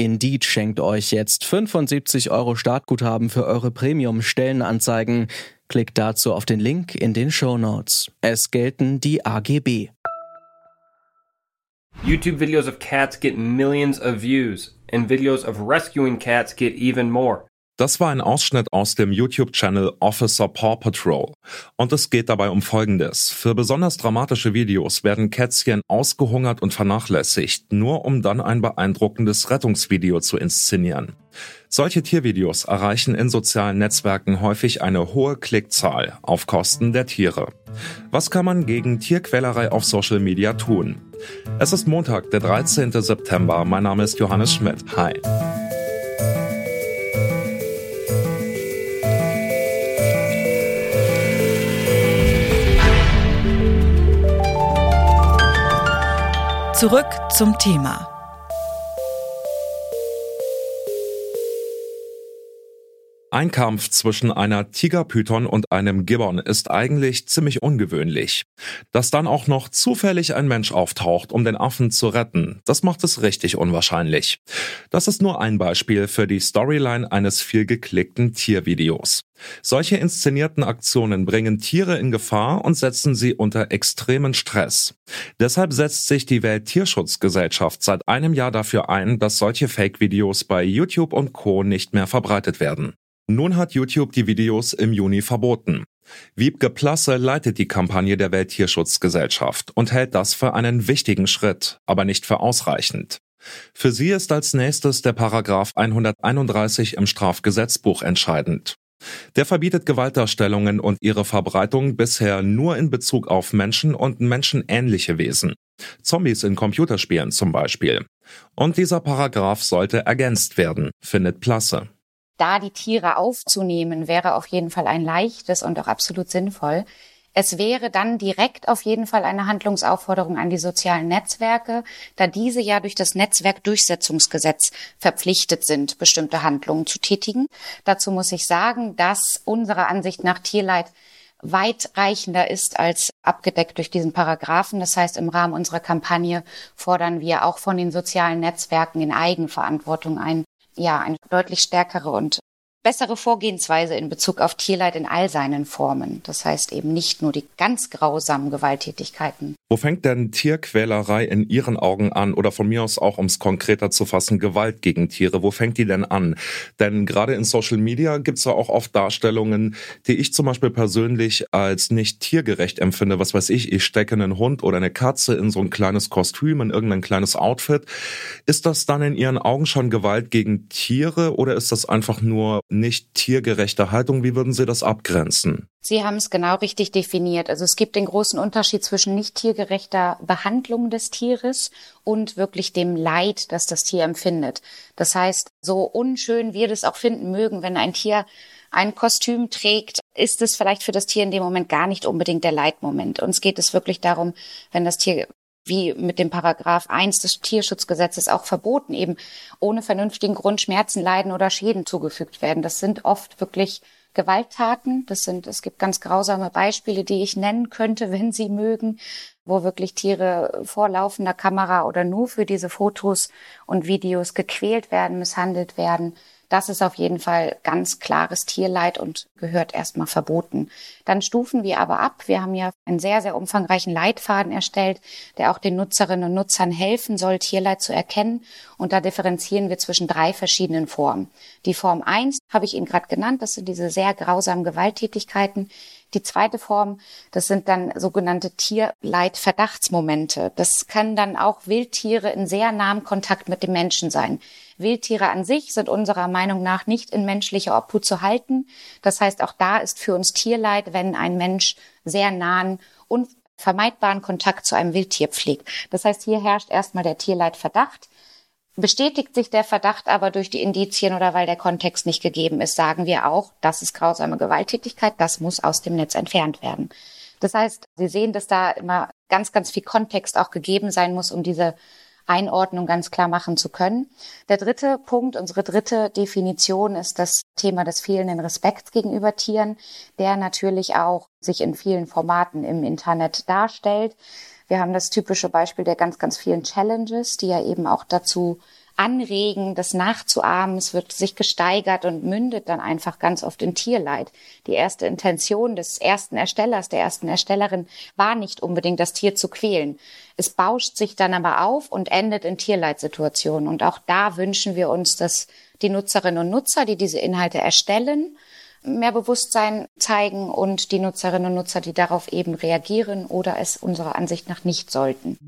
Indeed schenkt euch jetzt 75 Euro Startguthaben für eure Premium-Stellenanzeigen. Klickt dazu auf den Link in den Show Notes. Es gelten die AGB. YouTube videos of cats get millions of views, and videos of rescuing cats get even more. Das war ein Ausschnitt aus dem YouTube-Channel Officer Paw Patrol. Und es geht dabei um Folgendes. Für besonders dramatische Videos werden Kätzchen ausgehungert und vernachlässigt, nur um dann ein beeindruckendes Rettungsvideo zu inszenieren. Solche Tiervideos erreichen in sozialen Netzwerken häufig eine hohe Klickzahl auf Kosten der Tiere. Was kann man gegen Tierquälerei auf Social Media tun? Es ist Montag, der 13. September. Mein Name ist Johannes Schmidt. Hi. Zurück zum Thema. Ein Kampf zwischen einer Tigerpython und einem Gibbon ist eigentlich ziemlich ungewöhnlich. Dass dann auch noch zufällig ein Mensch auftaucht, um den Affen zu retten, das macht es richtig unwahrscheinlich. Das ist nur ein Beispiel für die Storyline eines viel geklickten Tiervideos. Solche inszenierten Aktionen bringen Tiere in Gefahr und setzen sie unter extremen Stress. Deshalb setzt sich die Welttierschutzgesellschaft seit einem Jahr dafür ein, dass solche Fake-Videos bei YouTube und Co. nicht mehr verbreitet werden. Nun hat YouTube die Videos im Juni verboten. Wiebke Plasse leitet die Kampagne der Welttierschutzgesellschaft und hält das für einen wichtigen Schritt, aber nicht für ausreichend. Für sie ist als nächstes der Paragraph 131 im Strafgesetzbuch entscheidend. Der verbietet Gewaltdarstellungen und ihre Verbreitung bisher nur in Bezug auf Menschen und menschenähnliche Wesen. Zombies in Computerspielen zum Beispiel. Und dieser Paragraph sollte ergänzt werden, findet Plasse. Da die Tiere aufzunehmen, wäre auf jeden Fall ein leichtes und auch absolut sinnvoll. Es wäre dann direkt auf jeden Fall eine Handlungsaufforderung an die sozialen Netzwerke, da diese ja durch das Netzwerkdurchsetzungsgesetz verpflichtet sind, bestimmte Handlungen zu tätigen. Dazu muss ich sagen, dass unserer Ansicht nach Tierleid weitreichender ist als abgedeckt durch diesen Paragraphen. Das heißt, im Rahmen unserer Kampagne fordern wir auch von den sozialen Netzwerken in Eigenverantwortung ein, ja, eine deutlich stärkere und bessere Vorgehensweise in Bezug auf Tierleid in all seinen Formen. Das heißt eben nicht nur die ganz grausamen Gewalttätigkeiten. Wo fängt denn Tierquälerei in Ihren Augen an oder von mir aus auch, um es konkreter zu fassen, Gewalt gegen Tiere? Wo fängt die denn an? Denn gerade in Social Media gibt es ja auch oft Darstellungen, die ich zum Beispiel persönlich als nicht tiergerecht empfinde. Was weiß ich, ich stecke einen Hund oder eine Katze in so ein kleines Kostüm, in irgendein kleines Outfit. Ist das dann in Ihren Augen schon Gewalt gegen Tiere oder ist das einfach nur nicht tiergerechte Haltung. Wie würden Sie das abgrenzen? Sie haben es genau richtig definiert. Also es gibt den großen Unterschied zwischen nicht tiergerechter Behandlung des Tieres und wirklich dem Leid, das das Tier empfindet. Das heißt, so unschön wir das auch finden mögen, wenn ein Tier ein Kostüm trägt, ist es vielleicht für das Tier in dem Moment gar nicht unbedingt der Leitmoment. Uns geht es wirklich darum, wenn das Tier wie mit dem Paragraph 1 des Tierschutzgesetzes auch verboten, eben ohne vernünftigen Grund Schmerzen, Leiden oder Schäden zugefügt werden. Das sind oft wirklich Gewalttaten. Das sind, es gibt ganz grausame Beispiele, die ich nennen könnte, wenn Sie mögen, wo wirklich Tiere vor laufender Kamera oder nur für diese Fotos und Videos gequält werden, misshandelt werden. Das ist auf jeden Fall ganz klares Tierleid und gehört erstmal verboten. Dann stufen wir aber ab. Wir haben ja einen sehr, sehr umfangreichen Leitfaden erstellt, der auch den Nutzerinnen und Nutzern helfen soll, Tierleid zu erkennen. Und da differenzieren wir zwischen drei verschiedenen Formen. Die Form 1 habe ich Ihnen gerade genannt. Das sind diese sehr grausamen Gewalttätigkeiten. Die zweite Form, das sind dann sogenannte Tierleidverdachtsmomente. Das können dann auch Wildtiere in sehr nahem Kontakt mit dem Menschen sein. Wildtiere an sich sind unserer Meinung nach nicht in menschlicher Obhut zu halten. Das heißt, auch da ist für uns Tierleid, wenn ein Mensch sehr nahen und vermeidbaren Kontakt zu einem Wildtier pflegt. Das heißt, hier herrscht erstmal der Tierleidverdacht. Bestätigt sich der Verdacht aber durch die Indizien oder weil der Kontext nicht gegeben ist, sagen wir auch, das ist grausame Gewalttätigkeit, das muss aus dem Netz entfernt werden. Das heißt, Sie sehen, dass da immer ganz, ganz viel Kontext auch gegeben sein muss, um diese Einordnung ganz klar machen zu können. Der dritte Punkt, unsere dritte Definition ist das Thema des fehlenden Respekts gegenüber Tieren, der natürlich auch sich in vielen Formaten im Internet darstellt. Wir haben das typische Beispiel der ganz, ganz vielen Challenges, die ja eben auch dazu anregen, das nachzuahmen. Es wird sich gesteigert und mündet dann einfach ganz oft in Tierleid. Die erste Intention des ersten Erstellers, der ersten Erstellerin war nicht unbedingt, das Tier zu quälen. Es bauscht sich dann aber auf und endet in Tierleidsituationen. Und auch da wünschen wir uns, dass die Nutzerinnen und Nutzer, die diese Inhalte erstellen, mehr Bewusstsein zeigen und die Nutzerinnen und Nutzer, die darauf eben reagieren oder es unserer Ansicht nach nicht sollten.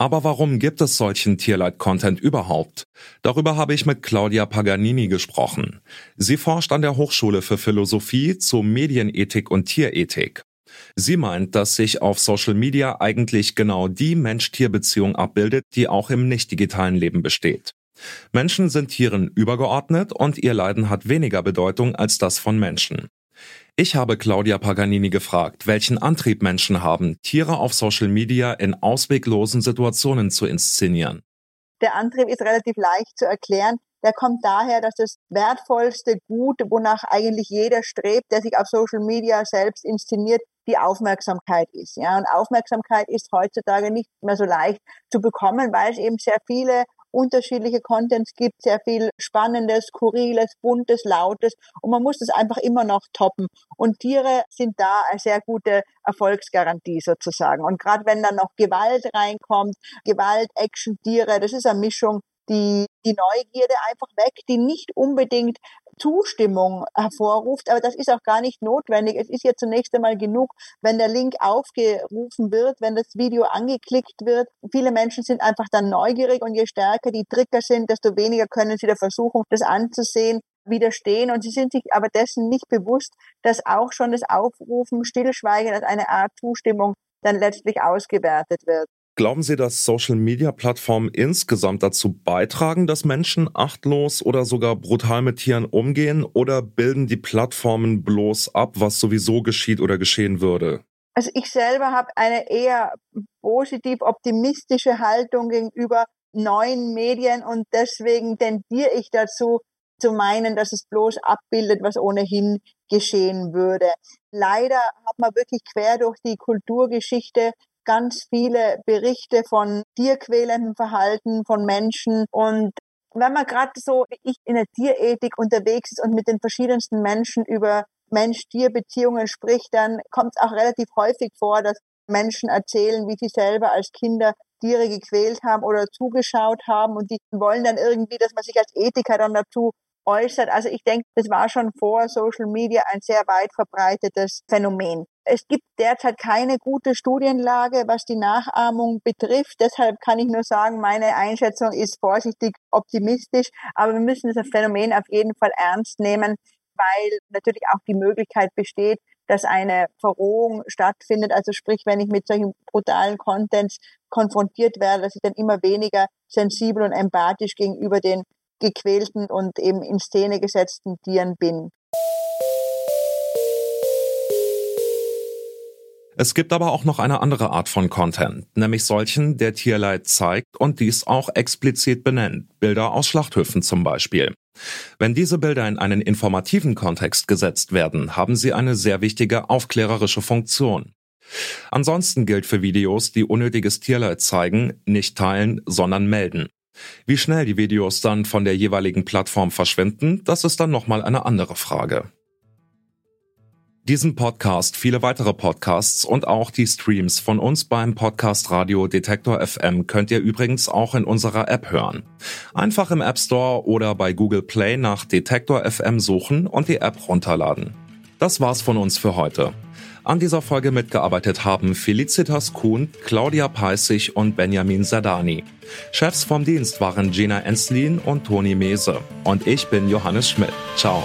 Aber warum gibt es solchen Tierleid-Content überhaupt? Darüber habe ich mit Claudia Paganini gesprochen. Sie forscht an der Hochschule für Philosophie zu Medienethik und Tierethik. Sie meint, dass sich auf Social Media eigentlich genau die Mensch-Tier-Beziehung abbildet, die auch im nicht digitalen Leben besteht. Menschen sind Tieren übergeordnet und ihr Leiden hat weniger Bedeutung als das von Menschen. Ich habe Claudia Paganini gefragt, welchen Antrieb Menschen haben, Tiere auf Social Media in ausweglosen Situationen zu inszenieren. Der Antrieb ist relativ leicht zu erklären. Der kommt daher, dass das wertvollste Gut, wonach eigentlich jeder strebt, der sich auf Social Media selbst inszeniert, die Aufmerksamkeit ist. Ja, und Aufmerksamkeit ist heutzutage nicht mehr so leicht zu bekommen, weil es eben sehr viele unterschiedliche Contents gibt, sehr viel Spannendes, Skurriles, Buntes, Lautes und man muss das einfach immer noch toppen. Und Tiere sind da eine sehr gute Erfolgsgarantie sozusagen. Und gerade wenn dann noch Gewalt reinkommt, Gewalt, Action, Tiere, das ist eine Mischung, die die Neugierde einfach weg, die nicht unbedingt Zustimmung hervorruft. Aber das ist auch gar nicht notwendig. Es ist ja zunächst einmal genug, wenn der Link aufgerufen wird, wenn das Video angeklickt wird. Viele Menschen sind einfach dann neugierig und je stärker die Trigger sind, desto weniger können sie der Versuchung, das anzusehen widerstehen und sie sind sich aber dessen nicht bewusst, dass auch schon das Aufrufen Stillschweigen als eine Art Zustimmung dann letztlich ausgewertet wird. Glauben Sie, dass Social-Media-Plattformen insgesamt dazu beitragen, dass Menschen achtlos oder sogar brutal mit Tieren umgehen oder bilden die Plattformen bloß ab, was sowieso geschieht oder geschehen würde? Also ich selber habe eine eher positiv optimistische Haltung gegenüber neuen Medien und deswegen tendiere ich dazu zu meinen, dass es bloß abbildet, was ohnehin geschehen würde. Leider hat man wirklich quer durch die Kulturgeschichte ganz viele Berichte von tierquälendem Verhalten von Menschen und wenn man gerade so wie ich in der Tierethik unterwegs ist und mit den verschiedensten Menschen über Mensch-Tier-Beziehungen spricht, dann kommt es auch relativ häufig vor, dass Menschen erzählen, wie sie selber als Kinder Tiere gequält haben oder zugeschaut haben und die wollen dann irgendwie, dass man sich als Ethiker dann dazu äußert. Also ich denke, das war schon vor Social Media ein sehr weit verbreitetes Phänomen. Es gibt derzeit keine gute Studienlage, was die Nachahmung betrifft. Deshalb kann ich nur sagen, meine Einschätzung ist vorsichtig optimistisch. Aber wir müssen das Phänomen auf jeden Fall ernst nehmen, weil natürlich auch die Möglichkeit besteht, dass eine Verrohung stattfindet. Also sprich, wenn ich mit solchen brutalen Contents konfrontiert werde, dass ich dann immer weniger sensibel und empathisch gegenüber den gequälten und eben in Szene gesetzten Tieren bin. Es gibt aber auch noch eine andere Art von Content, nämlich solchen, der Tierleid zeigt und dies auch explizit benennt, Bilder aus Schlachthöfen zum Beispiel. Wenn diese Bilder in einen informativen Kontext gesetzt werden, haben sie eine sehr wichtige aufklärerische Funktion. Ansonsten gilt für Videos, die unnötiges Tierleid zeigen, nicht teilen, sondern melden. Wie schnell die Videos dann von der jeweiligen Plattform verschwinden, das ist dann nochmal eine andere Frage. Diesen Podcast, viele weitere Podcasts und auch die Streams von uns beim Podcast Radio Detektor FM könnt ihr übrigens auch in unserer App hören. Einfach im App Store oder bei Google Play nach Detektor FM suchen und die App runterladen. Das war's von uns für heute. An dieser Folge mitgearbeitet haben Felicitas Kuhn, Claudia Peissig und Benjamin Sadani. Chefs vom Dienst waren Gina Enslin und Toni Mese. Und ich bin Johannes Schmidt. Ciao.